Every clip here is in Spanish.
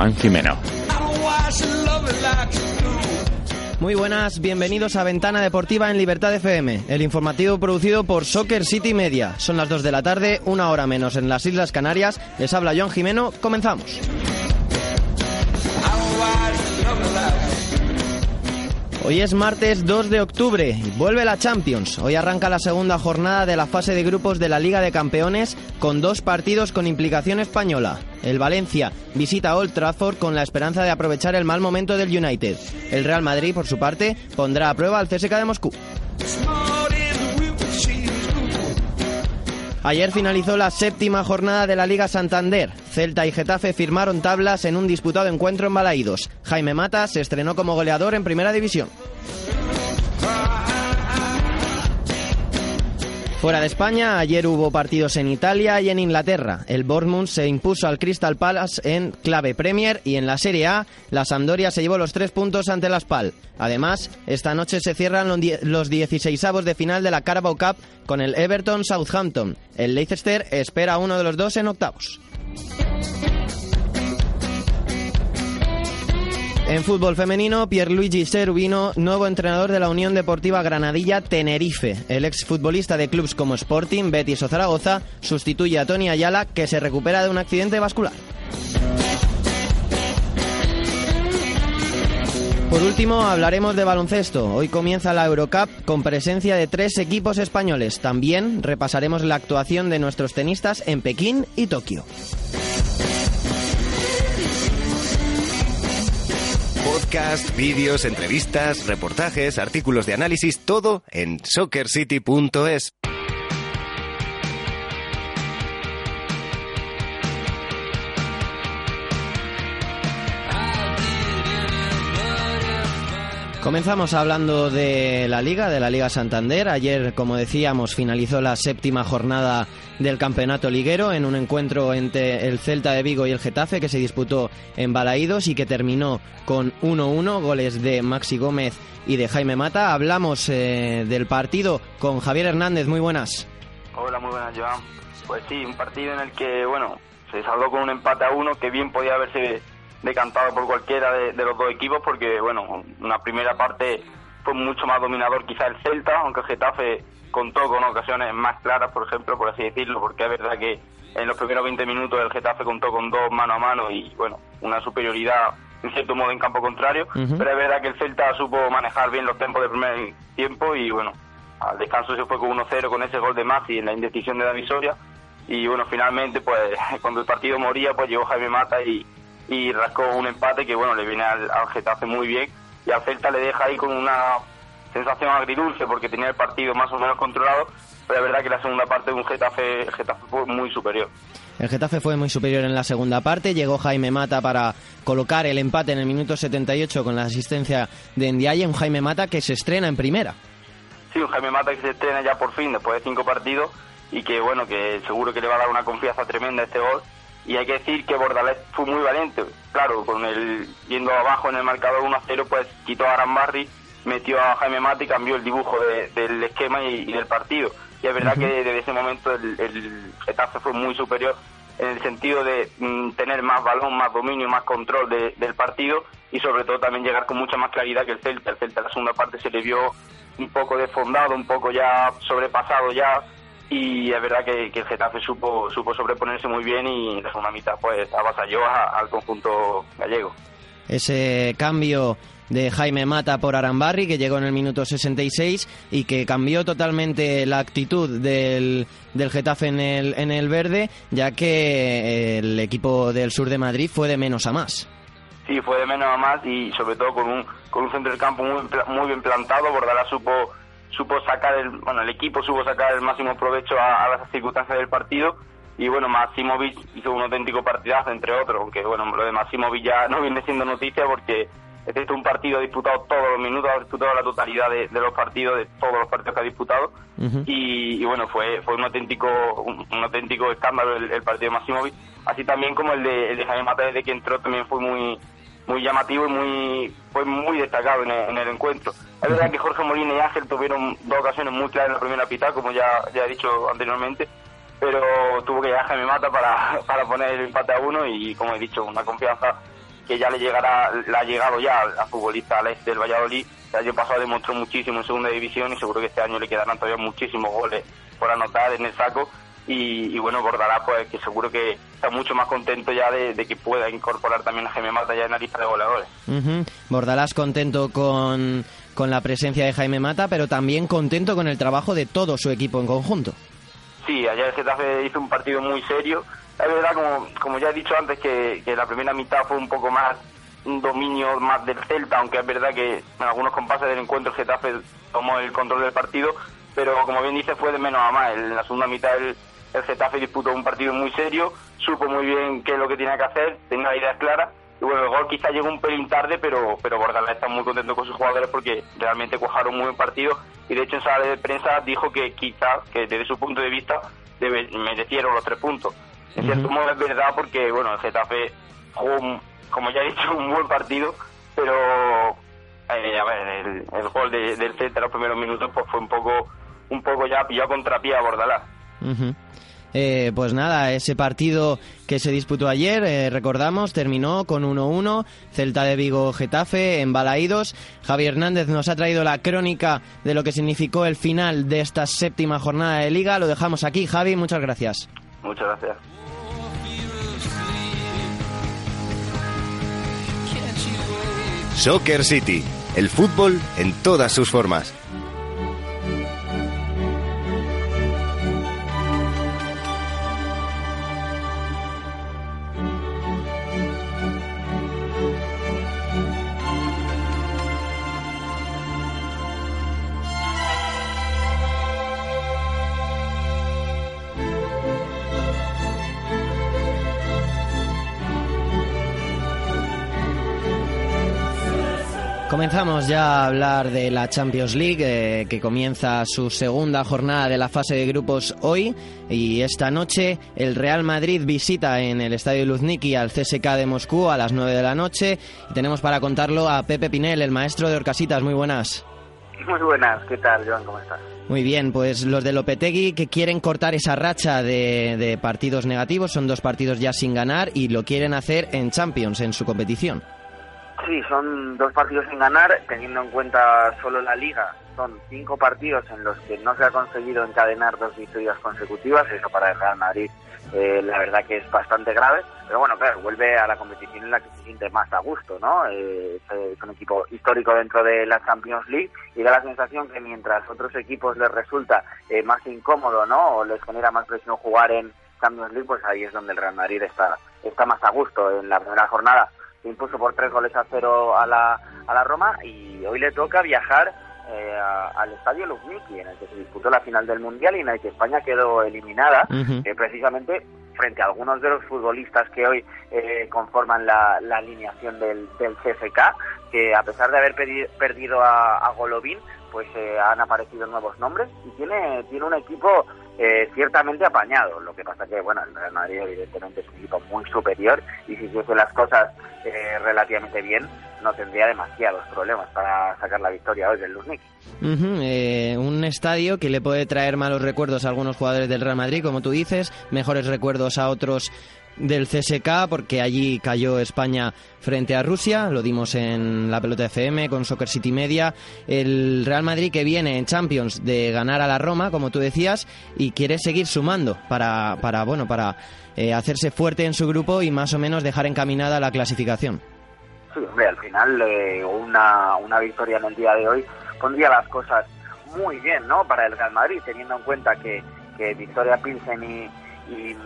Joan Jimeno. Muy buenas, bienvenidos a Ventana Deportiva en Libertad FM, el informativo producido por Soccer City Media. Son las 2 de la tarde, una hora menos en las Islas Canarias. Les habla Joan Jimeno, comenzamos. Hoy es martes 2 de octubre y vuelve la Champions. Hoy arranca la segunda jornada de la fase de grupos de la Liga de Campeones con dos partidos con implicación española. El Valencia visita Old Trafford con la esperanza de aprovechar el mal momento del United. El Real Madrid, por su parte, pondrá a prueba al CSK de Moscú. Ayer finalizó la séptima jornada de la Liga Santander. Celta y Getafe firmaron tablas en un disputado encuentro en Balaídos. Jaime Mata se estrenó como goleador en Primera División. Fuera de España, ayer hubo partidos en Italia y en Inglaterra. El Bournemouth se impuso al Crystal Palace en clave Premier y en la Serie A, la Sampdoria se llevó los tres puntos ante la Spal. Además, esta noche se cierran los 16 de final de la Carabao Cup con el Everton Southampton. El Leicester espera a uno de los dos en octavos. En fútbol femenino, Pierluigi Serubino, nuevo entrenador de la Unión Deportiva Granadilla Tenerife. El exfutbolista de clubes como Sporting, Betis o Zaragoza sustituye a Tony Ayala, que se recupera de un accidente vascular. Por último, hablaremos de baloncesto. Hoy comienza la Eurocup con presencia de tres equipos españoles. También repasaremos la actuación de nuestros tenistas en Pekín y Tokio. Podcast, vídeos, entrevistas, reportajes, artículos de análisis, todo en soccercity.es. Comenzamos hablando de la Liga, de la Liga Santander. Ayer, como decíamos, finalizó la séptima jornada del campeonato liguero en un encuentro entre el Celta de Vigo y el Getafe que se disputó en Balaídos y que terminó con 1-1, goles de Maxi Gómez y de Jaime Mata. Hablamos eh, del partido con Javier Hernández. Muy buenas. Hola, muy buenas, Joan. Pues sí, un partido en el que, bueno, se saldó con un empate a uno que bien podía haberse decantado por cualquiera de, los dos equipos porque, bueno, una primera parte fue mucho más dominador quizá el Celta, aunque el Getafe contó con ocasiones más claras, por ejemplo, por así decirlo, porque es verdad que en los primeros 20 minutos el Getafe contó con dos mano a mano y, bueno, una superioridad en cierto modo en campo contrario, pero es verdad que el Celta supo manejar bien los tiempos del primer tiempo y, bueno, al descanso se fue con 1-0 con ese gol de Masi en la indecisión de David Soria y, bueno, finalmente, pues cuando el partido moría, pues llegó Jaime Mata y y rascó un empate que bueno le viene al, Getafe muy bien y al Celta le deja ahí con una sensación agridulce porque tenía el partido más o menos controlado pero es verdad que la segunda parte de un Getafe, Getafe fue muy superior. El Getafe fue muy superior en la segunda parte, llegó Jaime Mata para colocar el empate en el minuto 78 con la asistencia de Ndiaye, un Jaime Mata que se estrena en primera. Sí, un Jaime Mata que se estrena ya por fin después de cinco partidos y que bueno, que seguro que le va a dar una confianza tremenda a este gol y hay que decir que Bordalés fue muy valiente. Claro, con el yendo abajo en el marcador 1-0, pues quitó a Arambarri, metió a Jaime Mate y cambió el dibujo del esquema y, del partido. Y es verdad que desde ese momento el, el Getafe fue muy superior en el sentido de mm, tener más balón, más dominio, más control del partido y sobre todo también llegar con mucha más claridad que el Celta. El Celta en la segunda parte se le vio un poco desfondado, un poco ya sobrepasado ya y es verdad que, el Getafe supo, supo sobreponerse muy bien y la segunda mitad pues avasalló al conjunto gallego. Ese cambio de Jaime Mata por Arambarri, que llegó en el minuto 66 y que cambió totalmente la actitud del, del Getafe en el, en el verde, ya que el equipo del sur de Madrid fue de menos a más. Sí, fue de menos a más y sobre todo con un, con un centro del campo muy, muy bien plantado. Bordalás supo supo sacar el, bueno, el equipo supo sacar el máximo provecho a, las circunstancias del partido. Y bueno, Maximovic hizo un auténtico partidazo entre otros, aunque bueno, lo de Maximovic ya no viene siendo noticia porque este es un partido ha disputado todos los minutos, ha disputado la totalidad de, los partidos, de todos los partidos que ha disputado. Y, bueno, fue fue un auténtico un, auténtico escándalo el, partido de Maximovic, así también como el de, el de Jaime Mata desde que entró también fue muy muy llamativo y muy fue muy destacado en el, encuentro. Es verdad que Jorge Molina y Ángel tuvieron dos ocasiones muy claras en la primera mitad, como ya, ya he dicho anteriormente, pero tuvo que llegar Jaime Mata para, para poner el empate a uno y como he dicho, una confianza que ya le llegará, le ha llegado ya al futbolista Alex del Valladolid. El año pasado demostró muchísimo en segunda división y seguro que este año le quedarán todavía muchísimos goles por anotar en el saco. Y, bueno, Bordalás, pues que seguro que está mucho más contento ya de, que pueda incorporar también a Jaime Mata ya en la lista de goleadores. Bordalás contento con, con la presencia de Jaime Mata, pero también contento con el trabajo de todo su equipo en conjunto. Sí, ayer el Getafe hizo un partido muy serio. Es verdad, como, como ya he dicho antes, que, que la primera mitad fue un poco más un dominio más del Celta, aunque es verdad que en algunos compases del encuentro el Getafe tomó el control del partido, pero como bien dice fue de menos a más. En la segunda mitad el, el Getafe disputó un partido muy serio, supo muy bien qué es lo que tenía que hacer, tenía ideas claras y bueno, el gol quizá llegó un pelín tarde, pero, pero Bordalás está muy contento con sus jugadores porque realmente cuajaron un muy buen partido. Y de hecho en sala de prensa dijo que quizá, que desde su punto de vista, merecieron los tres puntos. En cierto modo es verdad porque, bueno, el Getafe jugó, como ya he dicho, un buen partido, pero eh, a ver, el, gol del Celta en los primeros minutos pues fue un poco un poco ya pillado contra pie a Bordalás. Eh, pues nada, ese partido que se disputó ayer, eh, recordamos, terminó con 1-1, Celta de Vigo Getafe en Balaídos. Javi Hernández nos ha traído la crónica de lo que significó el final de esta séptima jornada de liga. Lo dejamos aquí, Javi, muchas gracias. Muchas gracias. Soccer City, el fútbol en todas sus formas. Comenzamos ya a hablar de la Champions League, eh, que comienza su segunda jornada de la fase de grupos hoy. Y esta noche el Real Madrid visita en el Estadio Luzniki al CSK de Moscú a las 9 de la noche. Y tenemos para contarlo a Pepe Pinel, el maestro de Orcasitas. Muy buenas. Muy buenas, ¿qué tal, Joan? ¿Cómo estás? Muy bien, pues los de Lopetegui que quieren cortar esa racha de, de partidos negativos, son dos partidos ya sin ganar y lo quieren hacer en Champions, en su competición. Sí, son dos partidos sin ganar, teniendo en cuenta solo la liga. Son cinco partidos en los que no se ha conseguido encadenar dos victorias consecutivas. Eso para el Real Madrid, eh, la verdad que es bastante grave. Pero bueno, claro, vuelve a la competición en la que se siente más a gusto, ¿no? Eh, es un equipo histórico dentro de la Champions League y da la sensación que mientras otros equipos les resulta eh, más incómodo, ¿no? O les genera más presión jugar en Champions League, pues ahí es donde el Real Madrid está, está más a gusto. En la primera jornada impuso por tres goles a cero a la, a la Roma y hoy le toca viajar eh, al estadio Luzhniki, en el que se disputó la final del Mundial y en el que España quedó eliminada, eh, precisamente frente a algunos de los futbolistas que hoy eh, conforman la, la, alineación del, del CFK, que a pesar de haber perdido a, a Golovin, pues han aparecido nuevos nombres y tiene, tiene un equipo eh, ciertamente apañado. Lo que pasa que, bueno, el Real Madrid evidentemente es un equipo muy superior y si hiciese las cosas eh, relativamente bien, no tendría demasiados problemas para sacar la victoria hoy del Luznik. Eh, un estadio que le puede traer malos recuerdos a algunos jugadores del Real Madrid, como tú dices, mejores recuerdos a otros del CSK porque allí cayó España frente a Rusia, lo dimos en la pelota FM con Soccer City Media, el Real Madrid que viene en Champions de ganar a la Roma, como tú decías, y quiere seguir sumando para, para bueno, para eh, hacerse fuerte en su grupo y más o menos dejar encaminada la clasificación. Sí, hombre, al final eh, una, una victoria en el día de hoy pondría las cosas muy bien, ¿no? Para el Real Madrid, teniendo en cuenta que, que Victoria Pilsen y, y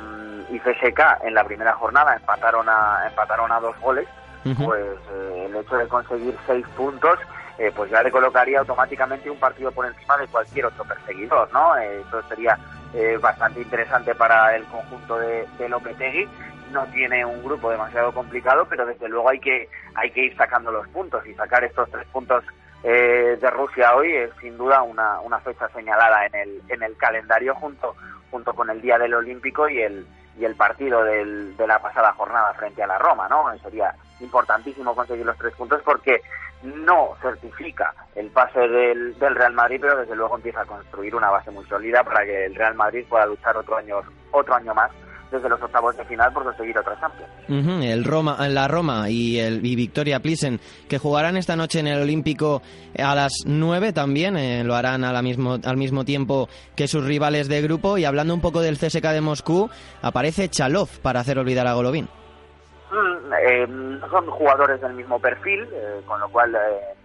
y CSK en la primera jornada empataron a, empataron a dos goles, pues eh, el hecho de conseguir seis puntos eh, pues ya le colocaría automáticamente un partido por encima de cualquier otro perseguidor, ¿no? Eh, eso sería bastante interesante para el conjunto de, de Lopetegui. No tiene un grupo demasiado complicado, pero desde luego hay que hay que ir sacando los puntos y sacar estos tres puntos de Rusia hoy es sin duda una, una fecha señalada en el en el calendario junto junto con el día del Olímpico y el y el partido del, de la pasada jornada frente a la Roma, ¿no? Sería importantísimo conseguir los tres puntos porque no certifica el pase del, del, Real Madrid, pero desde luego empieza a construir una base muy sólida para que el Real Madrid pueda luchar otro año, otro año más desde los octavos de final por conseguir otra Champions. el Roma, la Roma y el Victoria Plisen que jugarán esta noche en el Olímpico a las 9 también, eh, lo harán a la mismo, al mismo tiempo que sus rivales de grupo y hablando un poco del CSK de Moscú, aparece Chalov para hacer olvidar a Golovin. Mm, eh, son jugadores del mismo perfil, eh, con lo cual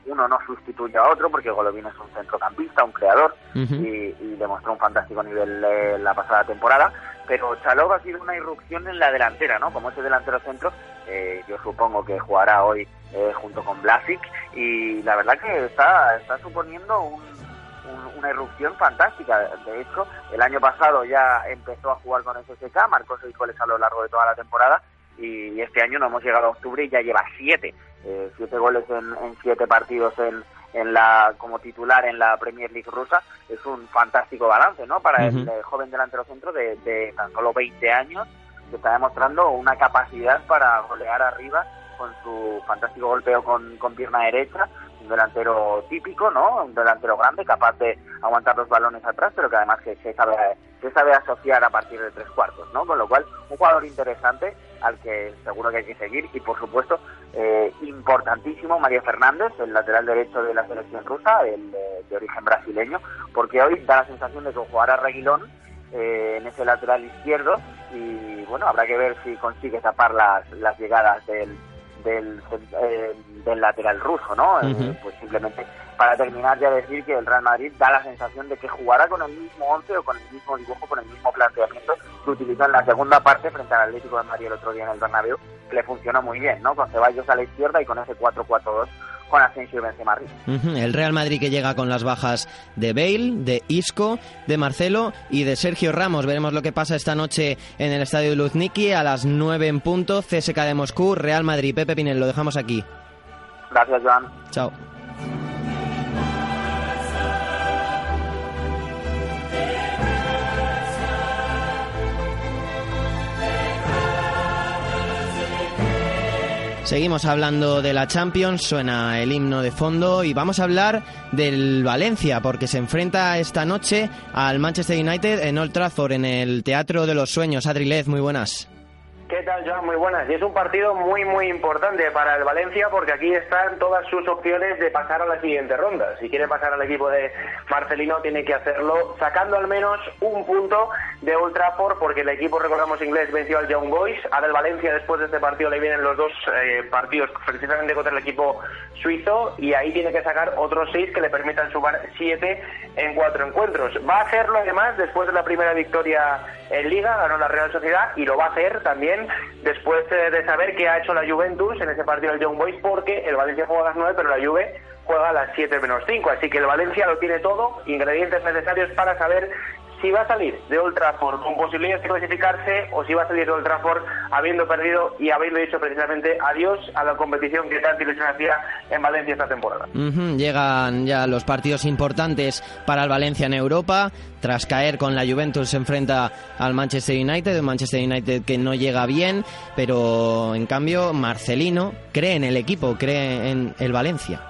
uno no sustituye a otro, porque Golovin es un centrocampista, un creador, y, demostró un fantástico nivel la pasada temporada pero Chalov ha sido una irrupción en la delantera, ¿no? Como ese delantero centro, eh, yo supongo que jugará hoy eh, junto con Blasic y la verdad que está, está suponiendo una irrupción fantástica. De hecho, el año pasado ya empezó a jugar con SSK, marcó seis goles a lo largo de toda la temporada y este año no hemos llegado a octubre y ya lleva siete, eh, siete goles en siete partidos en en la como titular en la Premier League rusa es un fantástico balance no para el eh, joven delantero centro de, de tan solo 20 años que está demostrando una capacidad para golear arriba con su fantástico golpeo con, con pierna derecha un delantero típico, ¿no? Un delantero grande, capaz de aguantar los balones atrás, pero que además que se sabe, se sabe asociar a partir de tres cuartos, ¿no? Con lo cual, un jugador interesante al que seguro que hay que seguir. Y, por supuesto, eh, importantísimo Mario Fernández, el lateral derecho de la selección rusa, el de, origen brasileño, porque hoy da la sensación de que jugará Reguilón eh, en ese lateral izquierdo. Y, bueno, habrá que ver si consigue tapar las, las llegadas del del, eh, del lateral ruso, ¿no? Eh, pues simplemente para terminar ya decir que el Real Madrid da la sensación de que jugará con el mismo once o con el mismo dibujo, con el mismo planteamiento que utilizó en la segunda parte frente al Atlético de Madrid el otro día en el Bernabéu, que le funcionó muy bien, ¿no? Con Ceballos a la izquierda y con ese 4-4-2 con Asensio y Benzema El Real Madrid que llega con las bajas de Bale, de Isco, de Marcelo y de Sergio Ramos. Veremos lo que pasa esta noche en el Estadio Luzniki a las 9 en punto. CSK de Moscú, Real Madrid. Pepe Pinel, lo dejamos aquí. Gracias, Joan. Chao. Seguimos hablando de la Champions, suena el himno de fondo y vamos a hablar del Valencia porque se enfrenta esta noche al Manchester United en Old Trafford en el Teatro de los Sueños. Adrilez, muy buenas. ¿Qué tal, Joan? Muy buenas. Y es un partido muy, muy importante para el Valencia porque aquí están todas sus opciones de pasar a la siguiente ronda. Si quiere pasar al equipo de Marcelino, tiene que hacerlo sacando al menos un punto de Old Trafford porque el equipo, recordamos, inglés venció al Young Boys. Ahora el Valencia, después de este partido, le vienen los dos eh, partidos precisamente contra el equipo suizo y ahí tiene que sacar otros seis que le permitan sumar siete en cuatro encuentros. Va a hacerlo además después de la primera victoria en Liga, ganó la Real Sociedad y lo va a hacer también después eh, de saber qué ha hecho la Juventus en ese partido del Young Boys, porque el Valencia juega a las 9, pero la Juve juega a las 7 menos 5. Así que el Valencia lo tiene todo, ingredientes necesarios para saber si va a salir de Old Trafford con posibilidades de clasificarse o si va a salir de Old Trafford habiendo perdido y habiendo dicho precisamente adiós a la competición que tanto ilusión hacía en Valencia esta temporada. Llegan ya los partidos importantes para el Valencia en Europa. Tras caer con la Juventus se enfrenta al Manchester United, un Manchester United que no llega bien, pero en cambio Marcelino cree en el equipo, cree en el Valencia.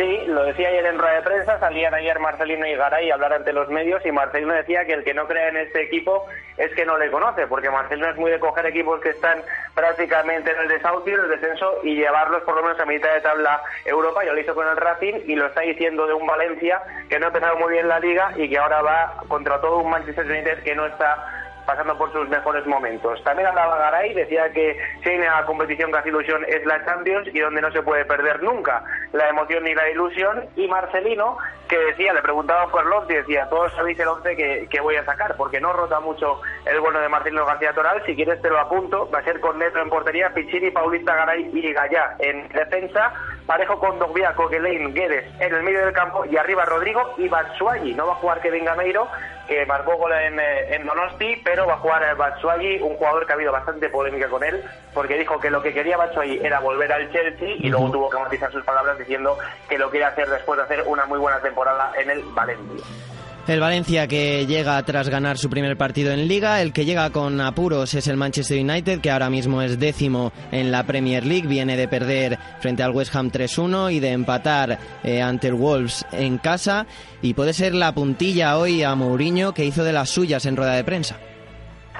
Sí, lo decía ayer en rueda de prensa, salían ayer Marcelino y Garay a hablar ante los medios y Marcelino decía que el que no cree en este equipo es que no le conoce, porque Marcelino es muy de coger equipos que están prácticamente en el desahucio, en el descenso y llevarlos por lo menos a mitad de tabla Europa, ya lo hizo con el Racing y lo está diciendo de un Valencia que no ha empezado muy bien la liga y que ahora va contra todo un Manchester United que no está pasando por sus mejores momentos. También hablaba Garay, decía que si hay una competición que hace ilusión es la Champions y donde no se puede perder nunca la emoción ni la ilusión. Y Marcelino, que decía, le preguntaba por y decía, todos sabéis el 11 que, voy a sacar, porque no rota mucho el bueno de Marcelino García Toral, si quieres te lo apunto, va a ser con Neto en portería, Pichini, Paulista Garay y Gallá en defensa, parejo con Dogbia, Coquelin, Guedes en el medio del campo y arriba Rodrigo y Batsuagi, no va a jugar Kevin Gameiro, que marcó gol en, eh, en Donosti, pero va a jugar el Batshuayi, un jugador que ha habido bastante polémica con él, porque dijo que lo que quería Batshuayi era volver al Chelsea y luego tuvo que matizar sus palabras diciendo que lo quiere hacer después de hacer una muy buena temporada en el Valencia. El Valencia que llega tras ganar su primer partido en Liga, el que llega con apuros es el Manchester United, que ahora mismo es décimo en la Premier League, viene de perder frente al West Ham 3-1 y de empatar eh, ante el Wolves en casa, y puede ser la puntilla hoy a Mourinho que hizo de las suyas en rueda de prensa.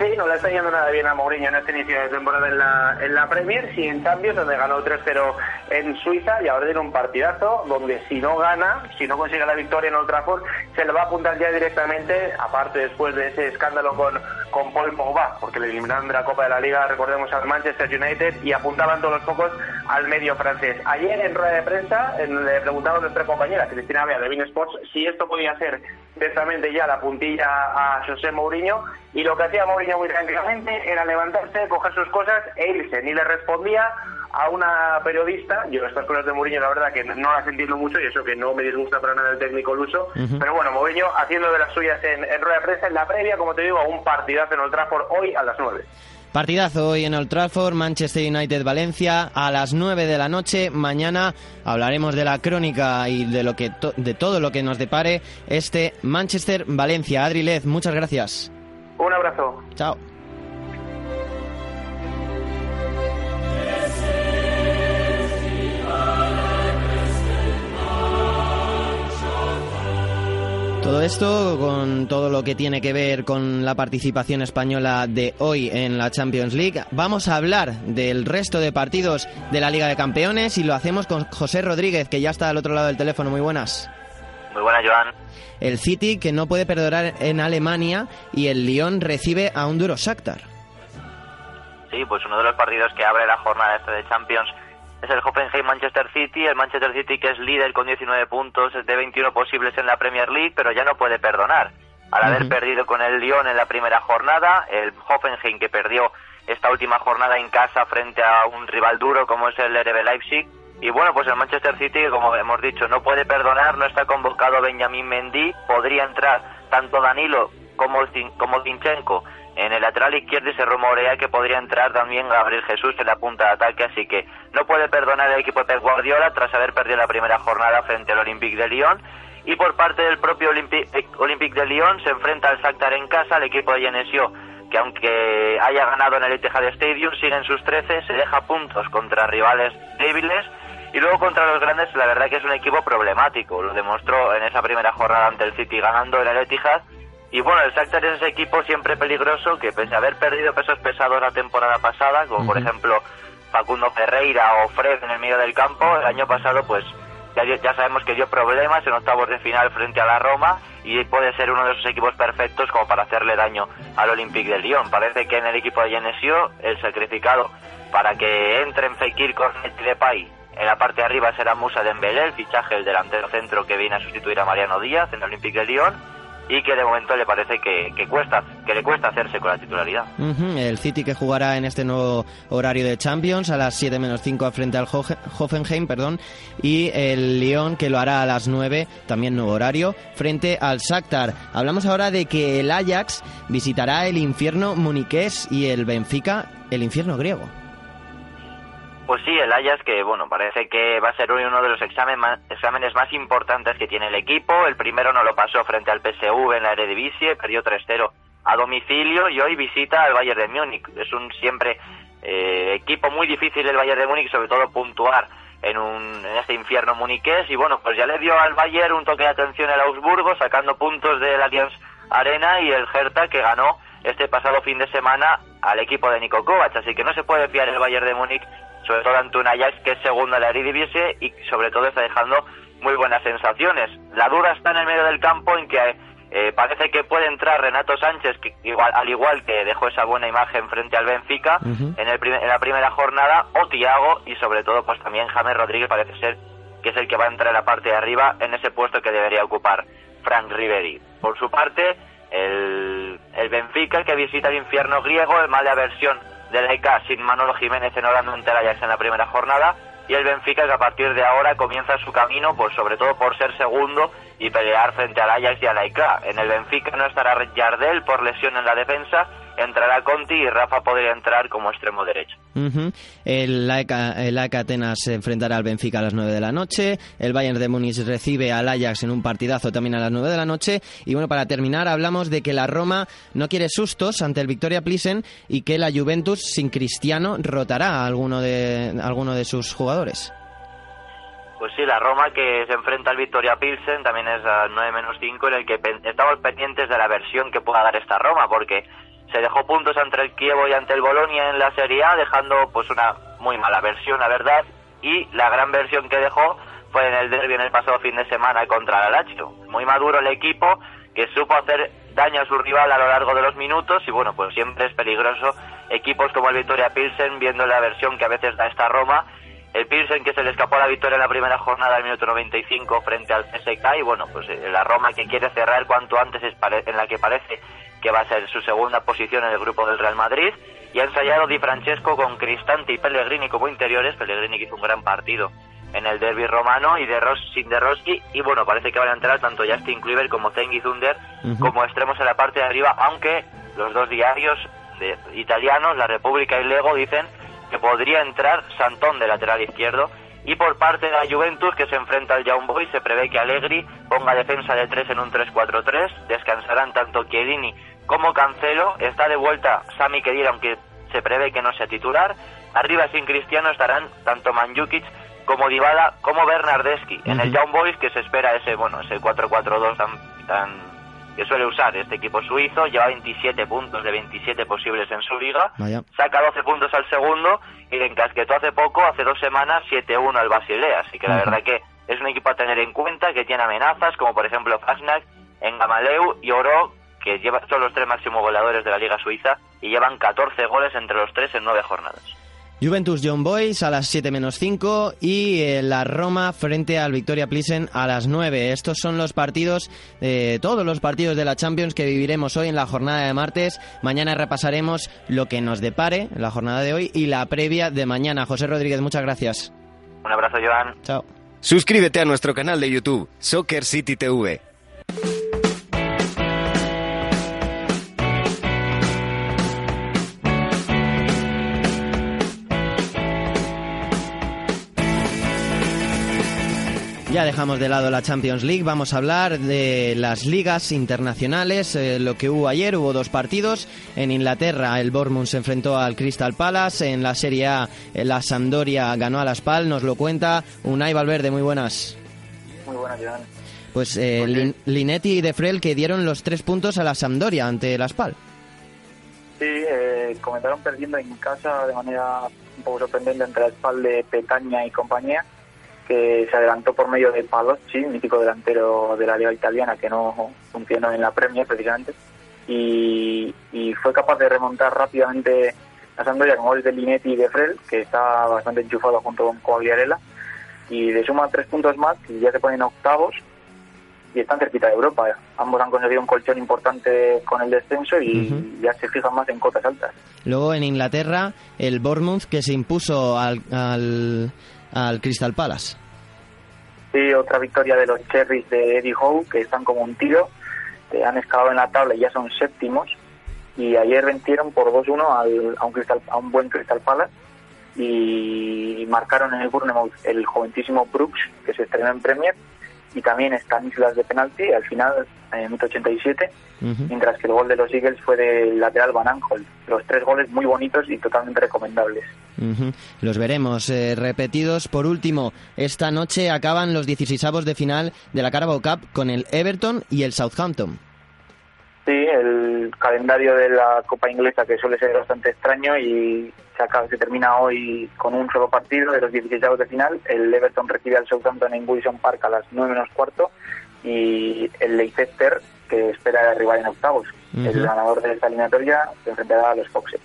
Sí, no le está yendo nada bien a Mourinho en este inicio de temporada en la, en la Premier, sí en Champions, donde ganó 3-0 en Suiza y ahora tiene un partidazo donde si no gana, si no consigue la victoria en Old Trafford, se le va a apuntar ya directamente, aparte después de ese escándalo con, con Paul Pogba, porque le eliminaron de la Copa de la Liga, recordemos, al Manchester United y apuntaban todos los focos al medio francés. Ayer en rueda de prensa le preguntaba a nuestra compañera Cristina Bea de Bean Sports si esto podía ser directamente ya la puntilla a José Mourinho y lo que hacía Mourinho muy tranquilamente era levantarse, coger sus cosas e irse. Ni le respondía a una periodista, yo estas cosas de Mourinho la verdad que no las entiendo mucho y eso que no me disgusta para nada el técnico Luso, pero bueno, Mourinho haciendo de las suyas en, rueda de prensa en la previa, como te digo, a un partidazo en Old Trafford hoy a las 9. Partidazo hoy en Old Trafford, Manchester United Valencia a las 9 de la noche. Mañana hablaremos de la crónica y de lo que de todo lo que nos depare este Manchester Valencia. Adri Lez, muchas gracias. Un abrazo. Chao. Todo esto con todo lo que tiene que ver con la participación española de hoy en la Champions League. Vamos a hablar del resto de partidos de la Liga de Campeones y lo hacemos con José Rodríguez, que ya está al otro lado del teléfono. Muy buenas. Muy buenas, Joan. El City que no puede perdonar en Alemania y el Lyon recibe a un duro Shakhtar. Sí, pues uno de los partidos que abre la jornada este de Champions es el Hoffenheim-Manchester City, el Manchester City que es líder con 19 puntos de 21 posibles en la Premier League, pero ya no puede perdonar. Al haber perdido con el Lyon en la primera jornada, el Hoffenheim que perdió esta última jornada en casa frente a un rival duro como es el RB Leipzig, y bueno, pues el Manchester City, como hemos dicho, no puede perdonar, no está convocado Benjamín Mendy, podría entrar tanto Danilo como, como Zinchenko en el lateral izquierdo y se rumorea que podría entrar también Gabriel Jesús en la punta de ataque, así que no puede perdonar el equipo de Guardiola tras haber perdido la primera jornada frente al Olympique de Lyon. Y por parte del propio eh, Olympique de Lyon se enfrenta al Shakhtar en casa, el equipo de Genesio, que aunque haya ganado en el Etihad Stadium, sigue en sus 13, se deja puntos contra rivales débiles y luego contra los grandes, la verdad que es un equipo problemático. Lo demostró en esa primera jornada ante el City ganando en el Etihad y bueno, el Shakhtar es ese equipo siempre peligroso que pese a haber perdido pesos pesados la temporada pasada, como por ejemplo Facundo Ferreira o Fred en el medio del campo, el año pasado pues ya, ya, sabemos que dio problemas en octavos de final frente a la Roma y puede ser uno de esos equipos perfectos como para hacerle daño al Olympique de Lyon. Parece que en el equipo de Genesio el sacrificado para que entren Fekir, Cornet y Depay en la parte de arriba será Musa Dembélé, el fichaje del delantero centro que viene a sustituir a Mariano Díaz en el Olympique de Lyon y que de momento le parece que, cuesta que le cuesta hacerse con la titularidad. El City que jugará en este nuevo horario de Champions a las 7 menos 5 frente al Hoffenheim, perdón, y el Lyon que lo hará a las 9, también nuevo horario, frente al Shakhtar. Hablamos ahora de que el Ajax visitará el infierno muniqués y el Benfica el infierno griego. Pues sí, el Ajax que, bueno, parece que va a ser uno de los exámenes más importantes que tiene el equipo. El primero no lo pasó frente al PSV en la Eredivisie, perdió 3-0 a domicilio y hoy visita al Bayern de Múnich. Es un siempre eh, equipo muy difícil el Bayern de Múnich, sobre todo puntuar en, un, en este infierno muniqués. Y bueno, pues ya le dio al Bayern un toque de atención el Augsburgo, sacando puntos del Allianz Arena y el Hertha que ganó este pasado fin de semana al equipo de Niko Kovac. Así que no se puede fiar el Bayern de Múnich sobre todo ante un Ajax que es segundo en la Eredivisie y sobre todo está dejando muy buenas sensaciones. La duda está en el medio del campo en que eh, parece que puede entrar Renato Sánchez, que igual, al igual que dejó esa buena imagen frente al Benfica en, el en la primera jornada, o Tiago y sobre todo pues también James Rodríguez parece ser que es el que va a entrar en la parte de arriba en ese puesto que debería ocupar Frank Riveri. Por su parte, el, el Benfica que visita el infierno griego, el mal de aversión del ECA sin Manolo Jiménez en ante el en la primera jornada y el Benfica que a partir de ahora comienza su camino, pues sobre todo por ser segundo y pelear frente al Ajax y al ECA. En el Benfica no estará Jardel por lesión en la defensa entrará Conti y Rafa podría entrar como extremo derecho. El AEK, Atenas se enfrentará al Benfica a las 9 de la noche. El Bayern de Múnich recibe al Ajax en un partidazo también a las 9 de la noche. Y bueno, para terminar, hablamos de que la Roma no quiere sustos ante el Victoria Plisen y que la Juventus sin Cristiano rotará a alguno de, alguno de sus jugadores. Pues sí, la Roma que se enfrenta al Victoria Pilsen también es a 9 menos 5 en el que estamos pendientes de la versión que pueda dar esta Roma porque se dejó puntos ante el Kievo y ante el Bolonia en la Serie A dejando pues una muy mala versión la verdad y la gran versión que dejó fue en el derby en el pasado fin de semana contra el Lazio. Muy maduro el equipo que supo hacer daño a su rival a lo largo de los minutos y bueno, pues siempre es peligroso equipos como el Victoria Pilsen viendo la versión que a veces da esta Roma el Pilsen que se le escapó la victoria en la primera jornada del minuto 95 frente al CSK y bueno, pues eh, la Roma que quiere cerrar cuanto antes es en la que parece que va a ser su segunda posición en el grupo del Real Madrid y ha ensayado Di Francesco con Cristante y Pellegrini como interiores, Pellegrini que hizo un gran partido en el derby romano y de Ros sin de Roski y bueno, parece que van a entrar tanto Justin Kluivert como Zengi Zunder como extremos en la parte de arriba, aunque los dos diarios de, italianos, La República y Lego dicen que podría entrar Santón de lateral izquierdo. Y por parte de la Juventus, que se enfrenta al Young Boys, se prevé que Allegri ponga defensa de 3 en un 3-4-3. Descansarán tanto Chiellini como Cancelo. Está de vuelta Sami Khedira, aunque se prevé que no sea titular. Arriba sin Cristiano estarán tanto Manjukic como Dybala como Bernardeschi. En el Young Boys, que se espera ese, bueno, ese 4-4-2 tan, tan que suele usar este equipo suizo, lleva 27 puntos de 27 posibles en su liga, saca 12 puntos al segundo y le encasquetó hace poco, hace dos semanas, 7-1 al Basilea, así que la verdad que es un equipo a tener en cuenta que tiene amenazas como por ejemplo Fasnacht, Engamaleu y Oro, que lleva, son los tres máximos goleadores de la liga suiza y llevan 14 goles entre los tres en nueve jornadas. Juventus John Boys a las 7 menos 5 y eh, la Roma frente al Victoria Plisen a las 9. Estos son los partidos, eh, todos los partidos de la Champions que viviremos hoy en la jornada de martes. Mañana repasaremos lo que nos depare en la jornada de hoy y la previa de mañana. José Rodríguez, muchas gracias. Un abrazo, Joan. Chao. Suscríbete a nuestro canal de YouTube, Soccer City TV. Ya dejamos de lado la Champions League, vamos a hablar de las ligas internacionales, eh, lo que hubo ayer, hubo dos partidos, en Inglaterra el Bournemouth se enfrentó al Crystal Palace, en la Serie A eh, la Sampdoria ganó a la Spal, nos lo cuenta Unai Valverde, muy buenas. Muy buenas, Joan. Pues eh, Linetti y De Frel que dieron los tres puntos a la Sampdoria ante la Spal. Sí, eh, comenzaron perdiendo en casa de manera un poco sorprendente entre la Spal de Petaña y compañía que se adelantó por medio de Palocci, mítico delantero de la liga italiana que no funcionó en la Premier precisamente, y, fue capaz de remontar rápidamente a Sampdoria con goles de Linetti y de Frel, que está bastante enchufado junto con Coagliarella, y le suma tres puntos más y ya se ponen octavos y están cerquita de Europa. Ambos han conseguido un colchón importante con el descenso y ya se fijan más en cotas altas. Luego en Inglaterra, el Bournemouth que se impuso al, al, al Crystal Palace. Sí, otra victoria de los Cherries de Eddie Howe, que están como un tiro, han escalado en la tabla y ya son séptimos. Y ayer vencieron por 2-1 a, un a un buen Crystal Palace y marcaron en el Bournemouth el joventísimo Brooks, que se estrenó en Premier, y también Stanislas de penalti al final en el 87, mientras que el gol de los Eagles fue del lateral Van Aanholt. Los tres goles muy bonitos y totalmente recomendables. Los veremos eh, repetidos. Por último, esta noche acaban los 16avos de final de la Carabao Cup con el Everton y el Southampton. Sí, el calendario de la Copa Inglesa que suele ser bastante extraño y se, acaba, se termina hoy con un solo partido de los 16 de final. El Everton recibe al Southampton en Wilson Park a las 9 menos cuarto y el Leicester que espera arribar en octavos. El ganador de esta eliminatoria se enfrentará a los Foxes.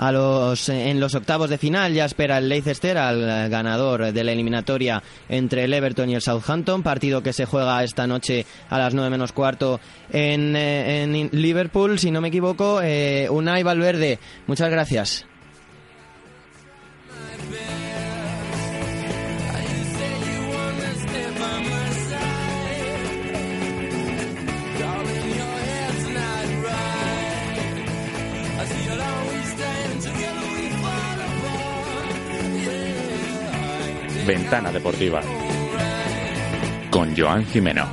A los, en los octavos de final ya espera el Leicester al ganador de la eliminatoria entre el Everton y el Southampton, partido que se juega esta noche a las 9 menos cuarto en, eh, en Liverpool, si no me equivoco. Eh, Unai Valverde, muchas gracias. Deportiva con Joan Jimeno.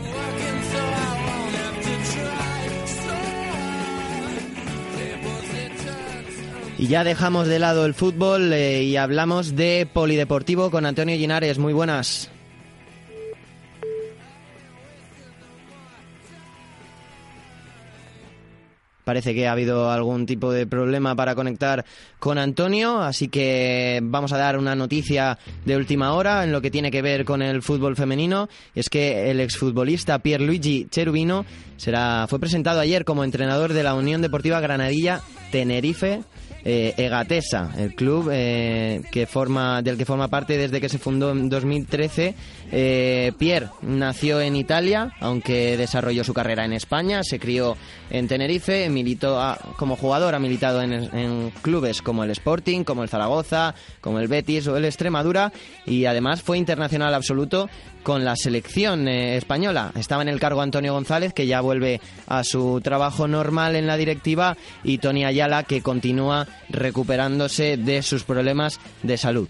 Y ya dejamos de lado el fútbol eh, y hablamos de polideportivo con Antonio Linares. Muy buenas. Parece que ha habido algún tipo de problema para conectar con Antonio, así que vamos a dar una noticia de última hora en lo que tiene que ver con el fútbol femenino. Es que el exfutbolista Pierluigi Cherubino será, fue presentado ayer como entrenador de la Unión Deportiva Granadilla Tenerife eh, Egatesa, el club eh, que forma, del que forma parte desde que se fundó en 2013. Eh, Pierre nació en Italia, aunque desarrolló su carrera en España, se crió en Tenerife, militó como jugador, ha militado en, en, clubes como el Sporting, como el Zaragoza, como el Betis o el Extremadura y además fue internacional absoluto con la selección eh, española. Estaba en el cargo Antonio González, que ya vuelve a su trabajo normal en la directiva, y Tony Ayala, que continúa recuperándose de sus problemas de salud.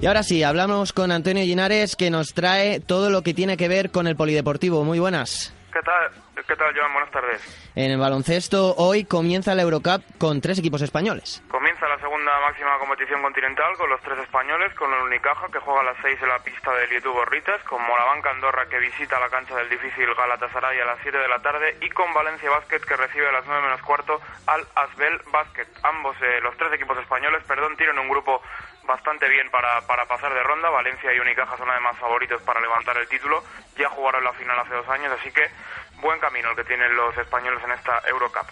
Y ahora sí, hablamos con Antonio Linares, que nos trae todo lo que tiene que ver con el polideportivo. Muy buenas. ¿Qué tal? ¿Qué tal, Joan? Buenas tardes. En el baloncesto, hoy comienza la Eurocup con tres equipos españoles. Comienza la segunda máxima competición continental con los tres españoles, con el Unicaja, que juega a las seis en la pista de Lietu Borritas, con Morabanca Andorra, que visita la cancha del difícil Galatasaray a las 7 de la tarde, y con Valencia Basket, que recibe a las 9 menos cuarto al Asbel Basket. Ambos, eh, los tres equipos españoles, perdón, tienen un grupo bastante bien para, para pasar de ronda. Valencia y Unicaja son además favoritos para levantar el título. Ya jugaron la final hace dos años, así que buen camino el que tienen los españoles en esta Eurocup.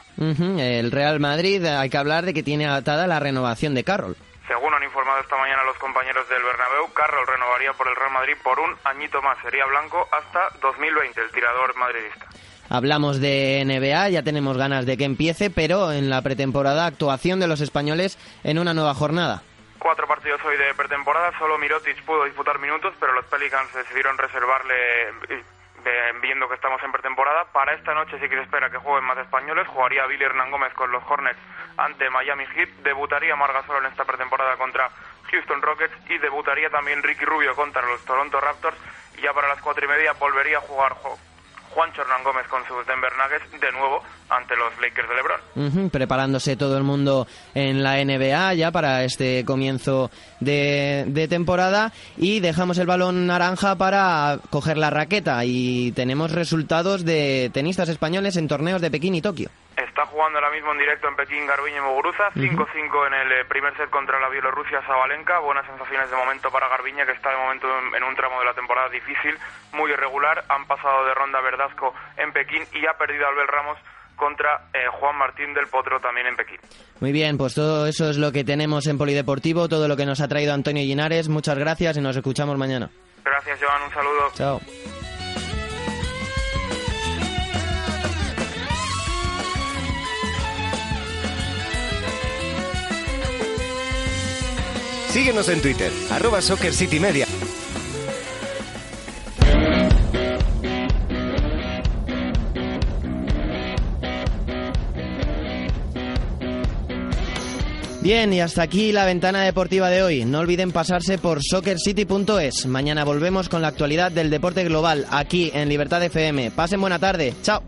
El Real Madrid, hay que hablar de que tiene atada la renovación de Carroll. Según han informado esta mañana los compañeros del Bernabéu, Carroll renovaría por el Real Madrid por un añito más. Sería blanco hasta 2020, el tirador madridista. Hablamos de NBA, ya tenemos ganas de que empiece, pero en la pretemporada actuación de los españoles en una nueva jornada. Cuatro partidos hoy de pretemporada, solo Mirotic pudo disputar minutos, pero los Pelicans decidieron reservarle viendo que estamos en pretemporada. Para esta noche sí que se espera que jueguen más españoles. Jugaría Billy Hernán Gómez con los Hornets ante Miami Heat. Debutaría Marga Solo en esta pretemporada contra Houston Rockets y debutaría también Ricky Rubio contra los Toronto Raptors. Y ya para las cuatro y media volvería a jugar Juan Hernán Gómez con sus Denver Nuggets de nuevo ante los Lakers de LeBron. preparándose todo el mundo en la NBA ya para este comienzo de, de, temporada y dejamos el balón naranja para coger la raqueta y tenemos resultados de tenistas españoles en torneos de Pekín y Tokio. Está jugando ahora mismo en directo en Pekín Garbiñe Muguruza, 5-5 en el eh, primer set contra la Bielorrusia Sabalenka. Buenas sensaciones de momento para Garbiñe, que está de momento en, un tramo de la temporada difícil, muy irregular. Han pasado de ronda Verdasco en Pekín y ha perdido Albert Ramos contra eh, Juan Martín del Potro también en Pekín. Muy bien, pues todo eso es lo que tenemos en Polideportivo, todo lo que nos ha traído Antonio Linares. Muchas gracias y nos escuchamos mañana. Gracias, Joan. Un saludo. Chao. Síguenos en Twitter, arroba Soccer City Media. Bien, y hasta aquí la ventana deportiva de hoy. No olviden pasarse por soccercity.es. Mañana volvemos con la actualidad del deporte global aquí en Libertad FM. Pasen buena tarde. Chao.